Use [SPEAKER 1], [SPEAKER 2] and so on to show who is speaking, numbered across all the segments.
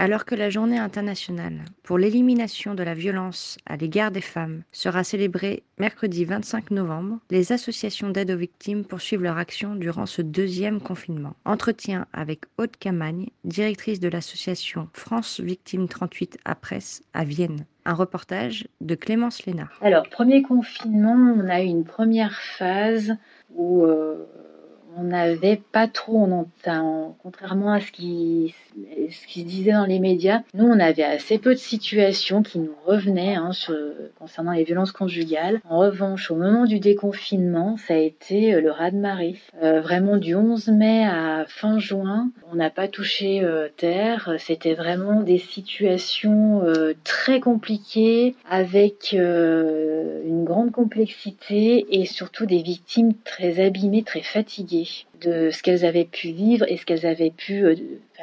[SPEAKER 1] Alors que la journée internationale pour l'élimination de la violence à l'égard des femmes sera célébrée mercredi 25 novembre, les associations d'aide aux victimes poursuivent leur action durant ce deuxième confinement. Entretien avec Aude Camagne, directrice de l'association France Victimes 38 à Presse à Vienne. Un reportage de Clémence Lénard.
[SPEAKER 2] Alors, premier confinement, on a eu une première phase où euh, n'avait pas trop, contrairement à ce qui, ce qui se disait dans les médias, nous on avait assez peu de situations qui nous revenaient hein, concernant les violences conjugales. En revanche, au moment du déconfinement, ça a été euh, le raz-de-marée. Euh, vraiment du 11 mai à fin juin, on n'a pas touché euh, terre. C'était vraiment des situations très compliquées avec une grande complexité et surtout des victimes très abîmées, très fatiguées de ce qu'elles avaient pu vivre et ce qu'elles avaient pu, euh,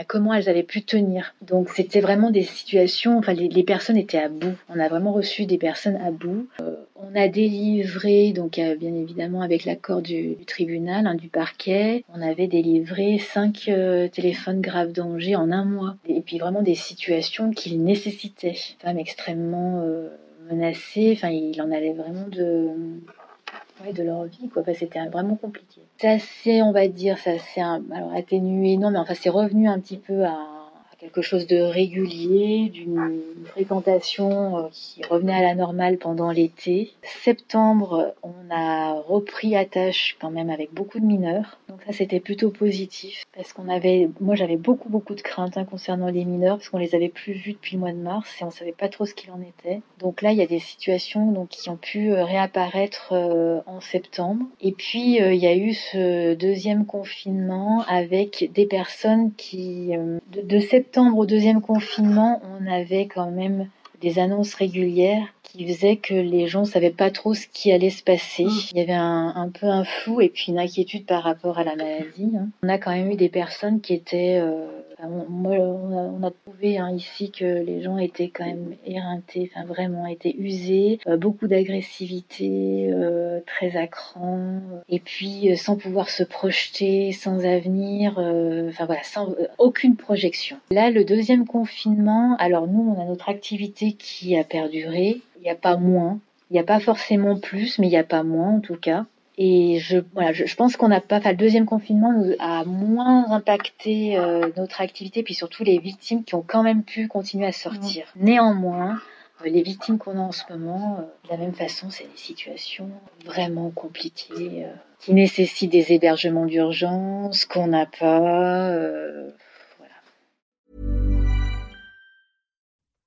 [SPEAKER 2] comment elles avaient pu tenir. Donc c'était vraiment des situations, enfin les, personnes étaient à bout. On a vraiment reçu des personnes à bout. Euh, on a délivré, donc euh, bien évidemment avec l'accord du, tribunal, hein, du parquet, on avait délivré cinq téléphones graves danger en un mois. Et puis vraiment des situations qui nécessitaient. Femmes extrêmement menacées, enfin il en allait vraiment de de leur vie, quoi. c'était vraiment compliqué. C'est assez, on va dire, ça s'est alors atténué, non, mais enfin, c'est revenu un petit peu à quelque chose de régulier, d'une fréquentation euh, qui revenait à la normale pendant l'été. Septembre, on a repris attache quand même avec beaucoup de mineurs. Donc ça, c'était plutôt positif parce qu'on avait, moi, j'avais beaucoup beaucoup de craintes hein, concernant les mineurs parce qu'on les avait plus vus depuis le mois de mars et on savait pas trop ce qu'il en était. Donc là, il y a des situations donc qui ont pu euh, réapparaître euh, en septembre. Et puis il y a eu ce deuxième confinement avec des personnes qui de, de septembre septembre, au deuxième confinement, on avait quand même des annonces régulières qui faisaient que les gens savaient pas trop ce qui allait se passer. Mm. Il y avait un, peu un flou et puis une inquiétude par rapport à la maladie. Hein. On a quand même eu des personnes qui étaient euh, on, a, trouvé hein, ici que les gens étaient quand même éreintés, enfin vraiment étaient usés, euh, beaucoup d'agressivité, euh, très à cran, et puis euh, sans pouvoir se projeter, sans avenir, enfin voilà, sans aucune projection. Là, le deuxième confinement, alors nous, on a notre activité qui a perduré, n'y a pas moins, il n'y a pas forcément plus, mais il n'y a pas moins en tout cas. Et je, voilà, je, je pense qu'on n'a pas, enfin, le deuxième confinement nous a moins impacté euh, notre activité, puis surtout les victimes qui ont quand même pu continuer à sortir. Néanmoins, euh, les victimes qu'on a en ce moment, euh, de la même façon, c'est des situations vraiment compliquées, qui nécessitent des hébergements d'urgence, qu'on n'a pas.